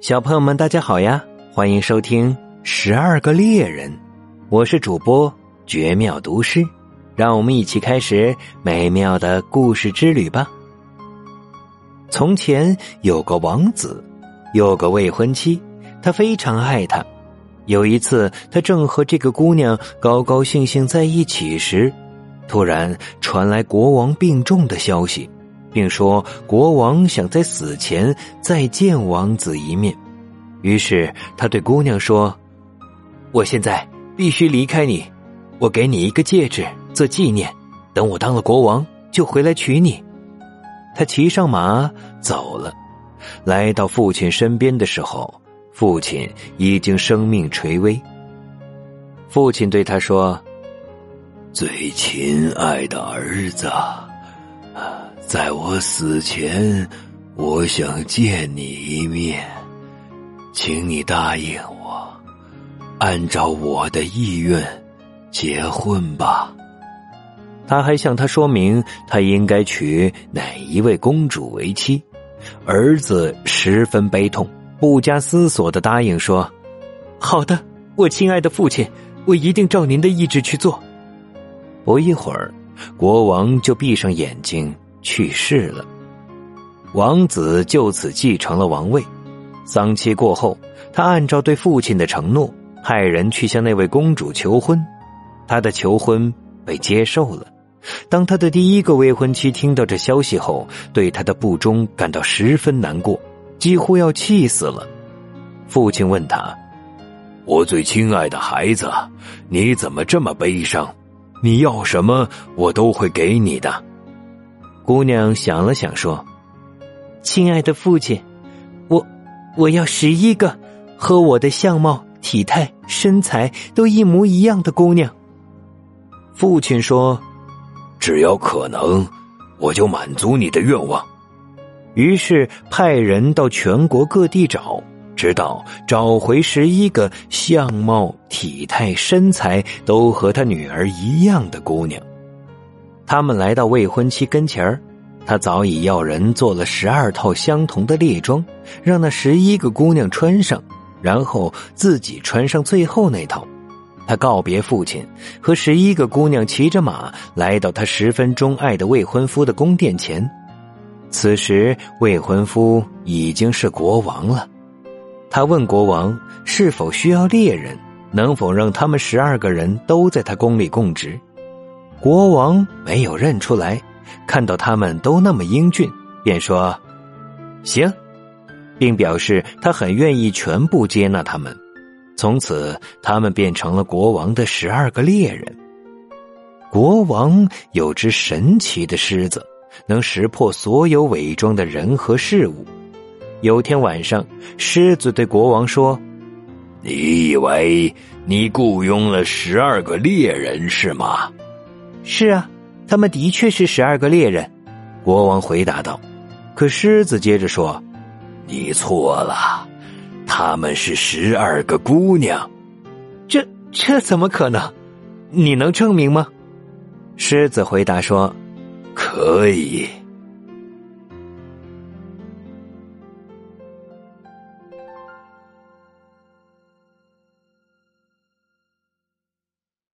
小朋友们，大家好呀！欢迎收听《十二个猎人》，我是主播绝妙读诗，让我们一起开始美妙的故事之旅吧。从前有个王子，有个未婚妻，他非常爱她。有一次，他正和这个姑娘高高兴兴在一起时，突然传来国王病重的消息。并说国王想在死前再见王子一面，于是他对姑娘说：“我现在必须离开你，我给你一个戒指做纪念，等我当了国王就回来娶你。”他骑上马走了，来到父亲身边的时候，父亲已经生命垂危。父亲对他说：“最亲爱的儿子。”在我死前，我想见你一面，请你答应我，按照我的意愿结婚吧。他还向他说明他应该娶哪一位公主为妻。儿子十分悲痛，不加思索的答应说：“好的，我亲爱的父亲，我一定照您的意志去做。”不一会儿，国王就闭上眼睛。去世了，王子就此继承了王位。丧期过后，他按照对父亲的承诺，派人去向那位公主求婚。他的求婚被接受了。当他的第一个未婚妻听到这消息后，对他的不忠感到十分难过，几乎要气死了。父亲问他：“我最亲爱的孩子，你怎么这么悲伤？你要什么，我都会给你的。”姑娘想了想，说：“亲爱的父亲，我我要十一个和我的相貌、体态、身材都一模一样的姑娘。”父亲说：“只要可能，我就满足你的愿望。”于是派人到全国各地找，直到找回十一个相貌、体态、身材都和他女儿一样的姑娘。他们来到未婚妻跟前儿，他早已要人做了十二套相同的猎装，让那十一个姑娘穿上，然后自己穿上最后那套。他告别父亲，和十一个姑娘骑着马来到他十分钟爱的未婚夫的宫殿前。此时，未婚夫已经是国王了。他问国王是否需要猎人，能否让他们十二个人都在他宫里供职。国王没有认出来，看到他们都那么英俊，便说：“行。”并表示他很愿意全部接纳他们。从此，他们变成了国王的十二个猎人。国王有只神奇的狮子，能识破所有伪装的人和事物。有天晚上，狮子对国王说：“你以为你雇佣了十二个猎人是吗？”是啊，他们的确是十二个猎人。国王回答道。可狮子接着说：“你错了，他们是十二个姑娘。”这这怎么可能？你能证明吗？狮子回答说：“可以。”